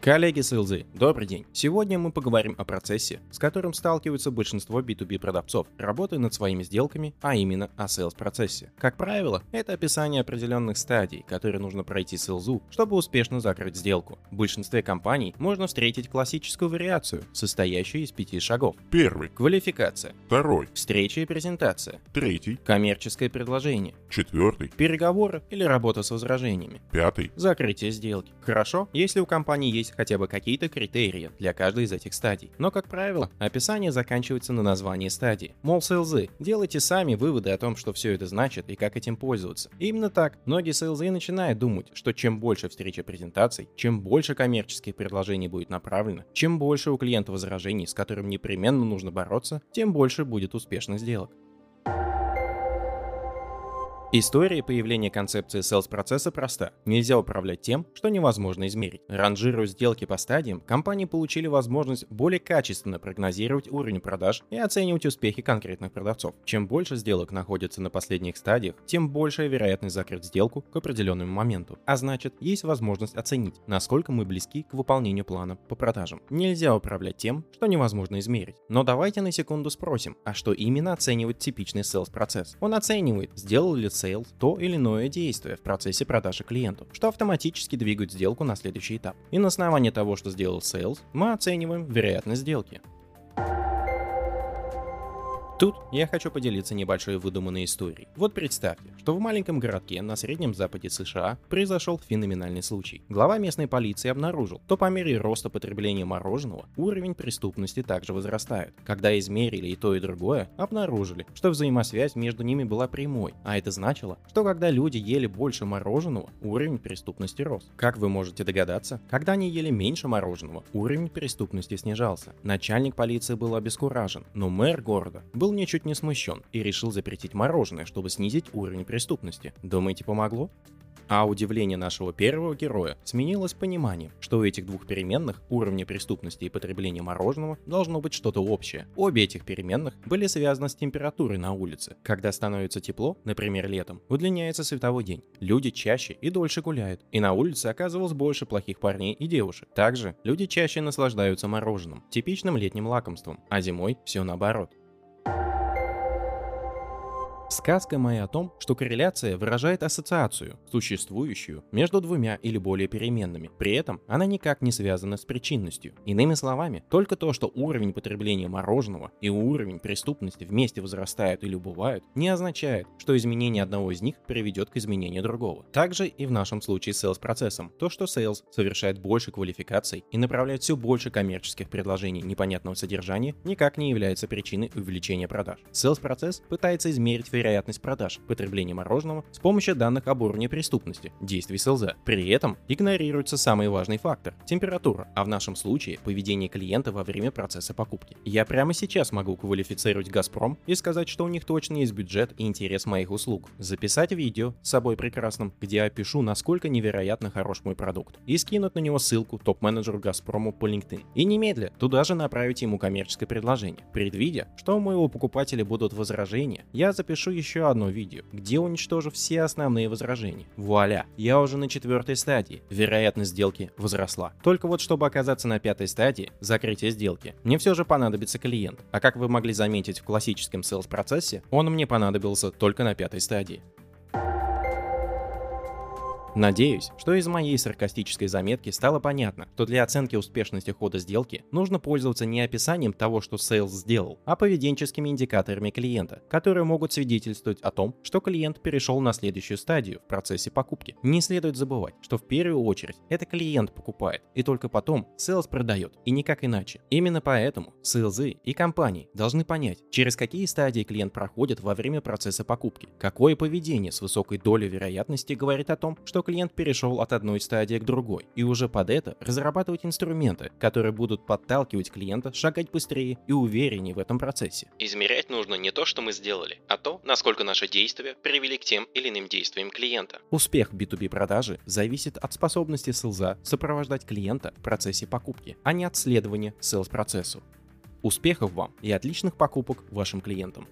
Коллеги СЛЗ, добрый день. Сегодня мы поговорим о процессе, с которым сталкиваются большинство B2B продавцов, работая над своими сделками, а именно о sales процессе. Как правило, это описание определенных стадий, которые нужно пройти СЛЗу, чтобы успешно закрыть сделку. В большинстве компаний можно встретить классическую вариацию, состоящую из пяти шагов. Первый, Квалификация, второй, встреча и презентация, третий, коммерческое предложение, четвертый, переговоры или работа с возражениями, пятый, Закрытие сделки. Хорошо, если у компании есть хотя бы какие-то критерии для каждой из этих стадий. Но, как правило, описание заканчивается на названии стадии. Мол, СЛЗ, делайте сами выводы о том, что все это значит и как этим пользоваться. И именно так, многие СЛЗ начинают думать, что чем больше встреча презентаций, чем больше коммерческих предложений будет направлено, чем больше у клиента возражений, с которым непременно нужно бороться, тем больше будет успешных сделок. История появления концепции sales-процесса проста. Нельзя управлять тем, что невозможно измерить. Ранжируя сделки по стадиям, компании получили возможность более качественно прогнозировать уровень продаж и оценивать успехи конкретных продавцов. Чем больше сделок находится на последних стадиях, тем большая вероятность закрыть сделку к определенному моменту. А значит, есть возможность оценить, насколько мы близки к выполнению плана по продажам. Нельзя управлять тем, что невозможно измерить. Но давайте на секунду спросим, а что именно оценивает типичный sales-процесс? Он оценивает, сделал ли sales то или иное действие в процессе продажи клиенту, что автоматически двигает сделку на следующий этап. И на основании того, что сделал sales, мы оцениваем вероятность сделки. Тут я хочу поделиться небольшой выдуманной историей. Вот представьте, что в маленьком городке на среднем западе США произошел феноменальный случай. Глава местной полиции обнаружил, что по мере роста потребления мороженого уровень преступности также возрастает. Когда измерили и то и другое, обнаружили, что взаимосвязь между ними была прямой, а это значило, что когда люди ели больше мороженого, уровень преступности рос. Как вы можете догадаться, когда они ели меньше мороженого, уровень преступности снижался. Начальник полиции был обескуражен, но мэр города был ничуть не смущен и решил запретить мороженое, чтобы снизить уровень преступности. Думаете, помогло? А удивление нашего первого героя сменилось пониманием, что у этих двух переменных, уровня преступности и потребления мороженого, должно быть что-то общее. Обе этих переменных были связаны с температурой на улице. Когда становится тепло, например летом, удлиняется световой день. Люди чаще и дольше гуляют. И на улице оказывалось больше плохих парней и девушек. Также люди чаще наслаждаются мороженым, типичным летним лакомством, а зимой все наоборот. Сказка моя о том, что корреляция выражает ассоциацию, существующую между двумя или более переменными. При этом она никак не связана с причинностью. Иными словами, только то, что уровень потребления мороженого и уровень преступности вместе возрастают или убывают, не означает, что изменение одного из них приведет к изменению другого. Также и в нашем случае с sales-процессом. То, что sales совершает больше квалификаций и направляет все больше коммерческих предложений непонятного содержания, никак не является причиной увеличения продаж. Sales-процесс пытается измерить вероятность продаж потребления мороженого с помощью данных об уровне преступности, действий СЛЗ. При этом игнорируется самый важный фактор – температура, а в нашем случае поведение клиента во время процесса покупки. Я прямо сейчас могу квалифицировать «Газпром» и сказать, что у них точно есть бюджет и интерес моих услуг. Записать видео с собой прекрасным, где я опишу, насколько невероятно хорош мой продукт, и скинуть на него ссылку топ-менеджеру «Газпрому» по LinkedIn. И немедля туда же направить ему коммерческое предложение. Предвидя, что у моего покупателя будут возражения, я запишу запишу еще одно видео, где уничтожу все основные возражения. Вуаля, я уже на четвертой стадии. Вероятность сделки возросла. Только вот чтобы оказаться на пятой стадии, закрытия сделки, мне все же понадобится клиент. А как вы могли заметить в классическом sales процессе, он мне понадобился только на пятой стадии. Надеюсь, что из моей саркастической заметки стало понятно, что для оценки успешности хода сделки нужно пользоваться не описанием того, что Sales сделал, а поведенческими индикаторами клиента, которые могут свидетельствовать о том, что клиент перешел на следующую стадию в процессе покупки. Не следует забывать, что в первую очередь это клиент покупает, и только потом Sales продает, и никак иначе. Именно поэтому Sales и компании должны понять, через какие стадии клиент проходит во время процесса покупки, какое поведение с высокой долей вероятности говорит о том, что клиент перешел от одной стадии к другой, и уже под это разрабатывать инструменты, которые будут подталкивать клиента шагать быстрее и увереннее в этом процессе. Измерять нужно не то, что мы сделали, а то, насколько наши действия привели к тем или иным действиям клиента. Успех B2B продажи зависит от способности селза сопровождать клиента в процессе покупки, а не от следования селс-процессу. Успехов вам и отличных покупок вашим клиентам!